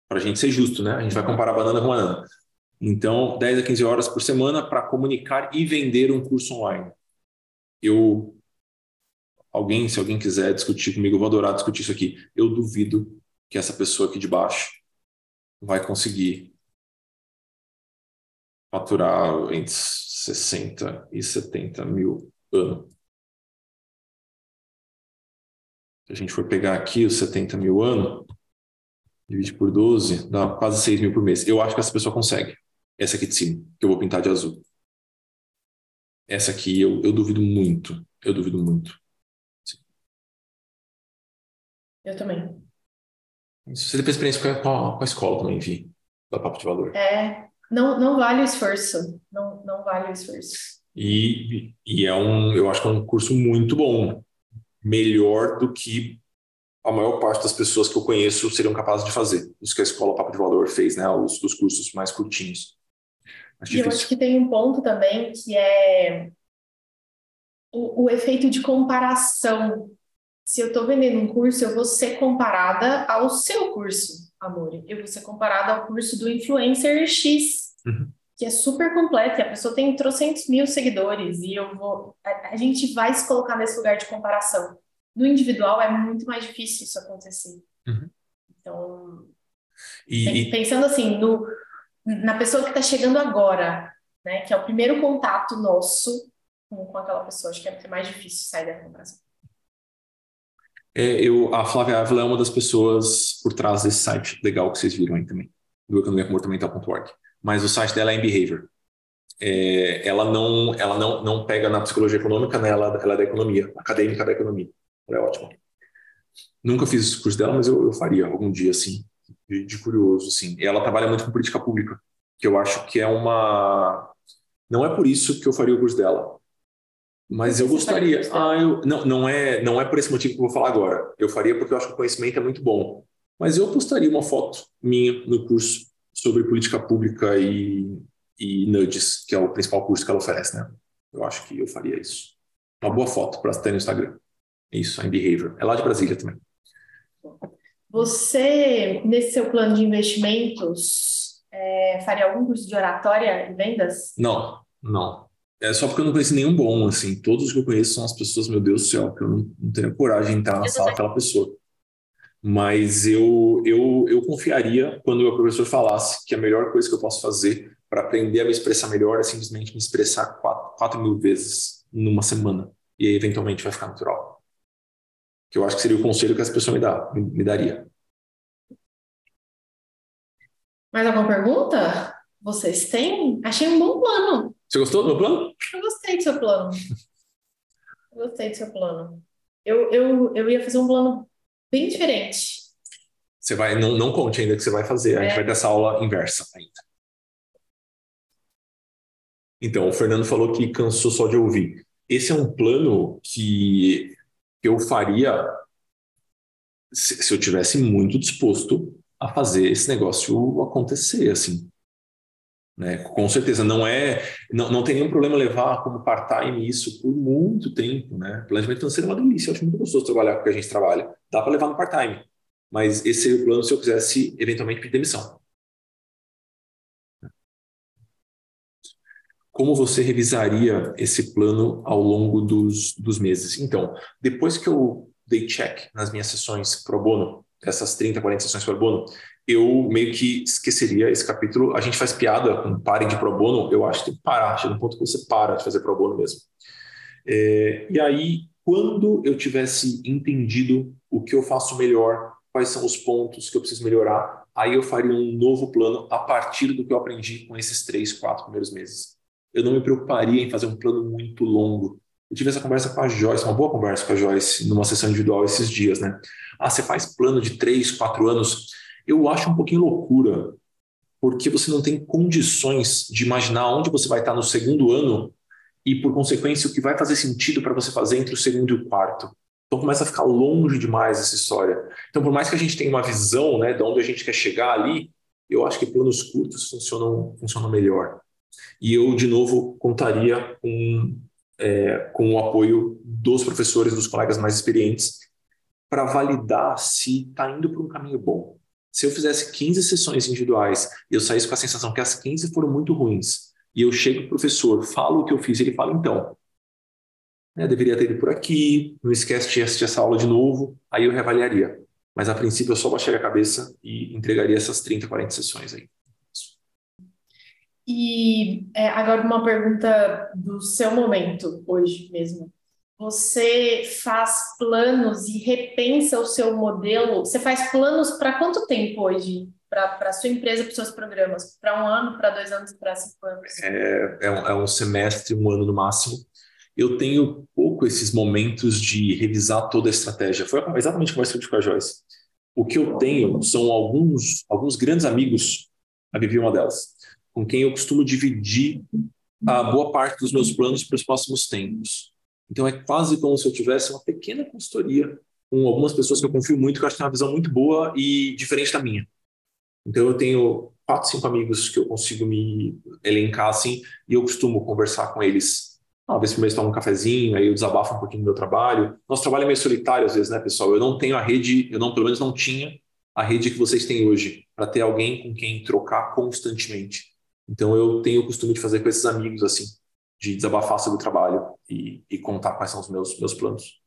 para a gente ser justo, né? A gente vai comparar banana com banana. Então, 10 a 15 horas por semana para comunicar e vender um curso online. Eu alguém, se alguém quiser discutir comigo, eu vou adorar discutir isso aqui. Eu duvido que essa pessoa aqui de baixo vai conseguir faturar entre 60 e 70 mil ano. Se a gente for pegar aqui os 70 mil ano, divide por 12, dá quase 6 mil por mês. Eu acho que essa pessoa consegue. Essa aqui de cima, que eu vou pintar de azul. Essa aqui eu, eu duvido muito. Eu duvido muito. Sim. Eu também. Você tem experiência com a, com a escola também, Vi, da Papo de Valor. É, não, não vale o esforço. Não, não vale o esforço. E, e é um, eu acho que é um curso muito bom. Melhor do que a maior parte das pessoas que eu conheço seriam capazes de fazer. Isso que a Escola Papo de Valor fez, né? Os, os cursos mais curtinhos. E eu acho que tem um ponto também que é o, o efeito de comparação. Se eu estou vendendo um curso, eu vou ser comparada ao seu curso, amor. Eu vou ser comparada ao curso do influencer X, uhum. que é super completo, e a pessoa tem trocentos mil seguidores, e eu vou. A, a gente vai se colocar nesse lugar de comparação no individual é muito mais difícil isso acontecer. Uhum. Então, e, pensando assim, no, na pessoa que está chegando agora, né, que é o primeiro contato nosso com, com aquela pessoa, acho que é mais difícil sair da comparação. É, eu, a Flávia Ávila é uma das pessoas por trás desse site legal que vocês viram aí também, do economiacomportamental.org. Mas o site dela é em Behavior. É, ela não, ela não, não pega na psicologia econômica, né? ela, ela é da economia, acadêmica da economia. Ela é ótima. Nunca fiz esse curso dela, mas eu, eu faria algum dia, assim, de, de, curioso, assim. E ela trabalha muito com política pública, que eu acho que é uma... Não é por isso que eu faria o curso dela, Mas eu gostaria. Ah, eu, não, não, é, não é por esse motivo que eu vou falar agora. Eu faria porque eu acho que o conhecimento é muito bom. Mas eu postaria uma foto minha no curso sobre política pública e, e nudges, que é o principal curso que ela oferece, né? Eu acho que eu faria isso. Uma boa foto para ter no Instagram. Isso, em Behavior. É lá de Brasília também. Você, nesse seu plano de investimentos, é, faria algum curso de oratória e vendas? Não, não. É só porque eu não conheci nenhum bom, assim. Todos que eu conheço são as pessoas, meu Deus do céu, que eu não, não teria coragem de entrar na sala daquela pessoa. Mas eu, eu, eu confiaria quando o meu professor falasse que a melhor coisa que eu posso fazer para aprender a me expressar melhor é simplesmente me expressar quatro, quatro mil vezes numa semana. E aí, eventualmente, vai ficar natural. Que eu acho que seria o conselho que essa pessoa me, dá, me, me daria. Mais alguma pergunta? Vocês têm? Achei um bom plano. Você gostou do meu plano? Eu gostei do seu plano. Eu gostei do seu plano. Eu, eu, eu ia fazer um plano bem diferente. Você vai, não, não conte ainda que você vai fazer. A gente é. vai ter essa aula inversa ainda. Então, o Fernando falou que cansou só de ouvir. Esse é um plano que eu faria se, se eu tivesse muito disposto a fazer esse negócio acontecer, assim. Né? Com certeza, não é, não, não tem nenhum problema levar como part-time isso por muito tempo, né? Planejamento financeiro é uma delícia, eu acho muito gostoso trabalhar com o que a gente trabalha. Dá para levar no part-time, mas esse seria o plano se eu quisesse eventualmente pedir demissão. Como você revisaria esse plano ao longo dos, dos meses? Então, depois que eu dei check nas minhas sessões pro bono, essas 30, 40 sessões pro bono, eu meio que esqueceria esse capítulo. A gente faz piada com parem de pro bono, eu acho que tem que parar, chega um ponto que você para de fazer pro bono mesmo. É, e aí, quando eu tivesse entendido o que eu faço melhor, quais são os pontos que eu preciso melhorar, aí eu faria um novo plano a partir do que eu aprendi com esses três, quatro primeiros meses. Eu não me preocuparia em fazer um plano muito longo. Eu tive essa conversa com a Joyce, uma boa conversa com a Joyce, numa sessão individual esses dias, né? Ah, você faz plano de três, quatro anos eu acho um pouquinho loucura, porque você não tem condições de imaginar onde você vai estar no segundo ano e, por consequência, o que vai fazer sentido para você fazer entre o segundo e o quarto. Então começa a ficar longe demais essa história. Então, por mais que a gente tenha uma visão né, de onde a gente quer chegar ali, eu acho que planos curtos funcionam, funcionam melhor. E eu, de novo, contaria com, é, com o apoio dos professores, dos colegas mais experientes, para validar se está indo para um caminho bom se eu fizesse 15 sessões individuais e eu saísse com a sensação que as 15 foram muito ruins, e eu chego para o professor, falo o que eu fiz, e ele fala, então, né, deveria ter ido por aqui, não esquece de assistir essa aula de novo, aí eu reavaliaria. Mas a princípio eu só baixaria a cabeça e entregaria essas 30, 40 sessões aí. E é, agora uma pergunta do seu momento hoje mesmo. Você faz planos e repensa o seu modelo? Você faz planos para quanto tempo hoje? Para a sua empresa, para os seus programas? Para um ano, para dois anos, para cinco anos? É, é, um, é um semestre, um ano no máximo. Eu tenho pouco esses momentos de revisar toda a estratégia. Foi exatamente como eu tive com a Joyce. O que eu tenho são alguns, alguns grandes amigos, a Vivi é uma delas, com quem eu costumo dividir a boa parte dos meus planos para os próximos tempos. Então é quase como se eu tivesse uma pequena consultoria com algumas pessoas que eu confio muito, que eu acho que tem uma visão muito boa e diferente da minha. Então eu tenho quatro, cinco amigos que eu consigo me elencar assim, e eu costumo conversar com eles. Uma vez por mês tomo um cafezinho, aí eu desabafo um pouquinho do meu trabalho. Nosso trabalho é meio solitário às vezes, né, pessoal? Eu não tenho a rede, eu não, pelo menos não tinha a rede que vocês têm hoje, para ter alguém com quem trocar constantemente. Então eu tenho o costume de fazer com esses amigos assim de desabafar sobre o trabalho e, e contar quais são os meus, meus planos.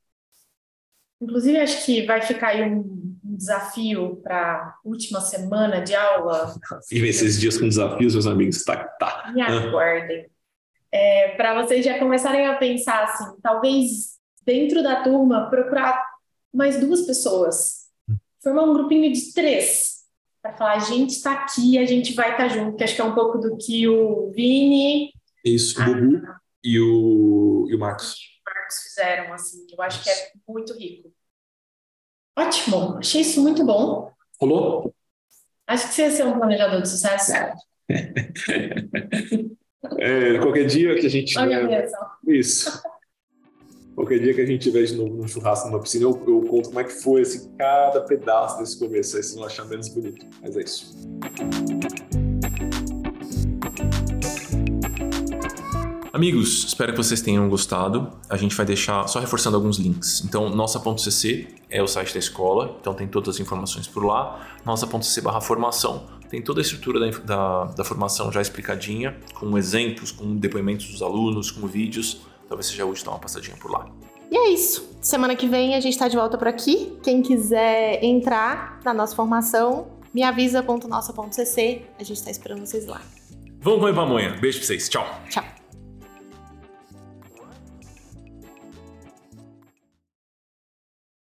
Inclusive, acho que vai ficar aí um, desafio para a última semana de aula. *laughs* E esses dias com desafios, meus amigos, tá, tá. Me aguardem. É, para vocês já começarem a pensar assim, talvez dentro da turma procurar mais duas pessoas, formar um grupinho de três, para falar, a gente está aqui, a gente vai estar tá junto, que acho que é um pouco do que o Vini isso, o Bubu ah, e, o, e o Marcos. O Marcos fizeram, assim, eu acho que é muito rico. Ótimo, achei isso muito bom. Rolou? Acho que você ia ser um planejador de sucesso. *laughs* é, qualquer dia que a gente. Olha Isso. *laughs* Qualquer dia que a gente tiver de novo no churrasco numa piscina, eu, eu conto como é que foi assim, cada pedaço desse começo. Aí vocês vão achar menos bonito. Mas é isso. Amigos, espero que vocês tenham gostado. A gente vai deixar, só reforçando alguns links. Então, nossa.cc é o site da escola, então tem todas as informações por lá. Nossa.cc barra formação tem toda a estrutura da, da, da, formação já explicadinha, com exemplos, com depoimentos dos alunos, com vídeos. Talvez seja útil dar uma passadinha por lá. E é isso. Semana que vem a gente está de volta por aqui. Quem quiser entrar na nossa formação, me avisa.nossa.cc. A gente está esperando vocês lá. Vamos comer pamonha. Beijo pra vocês. Tchau. Tchau.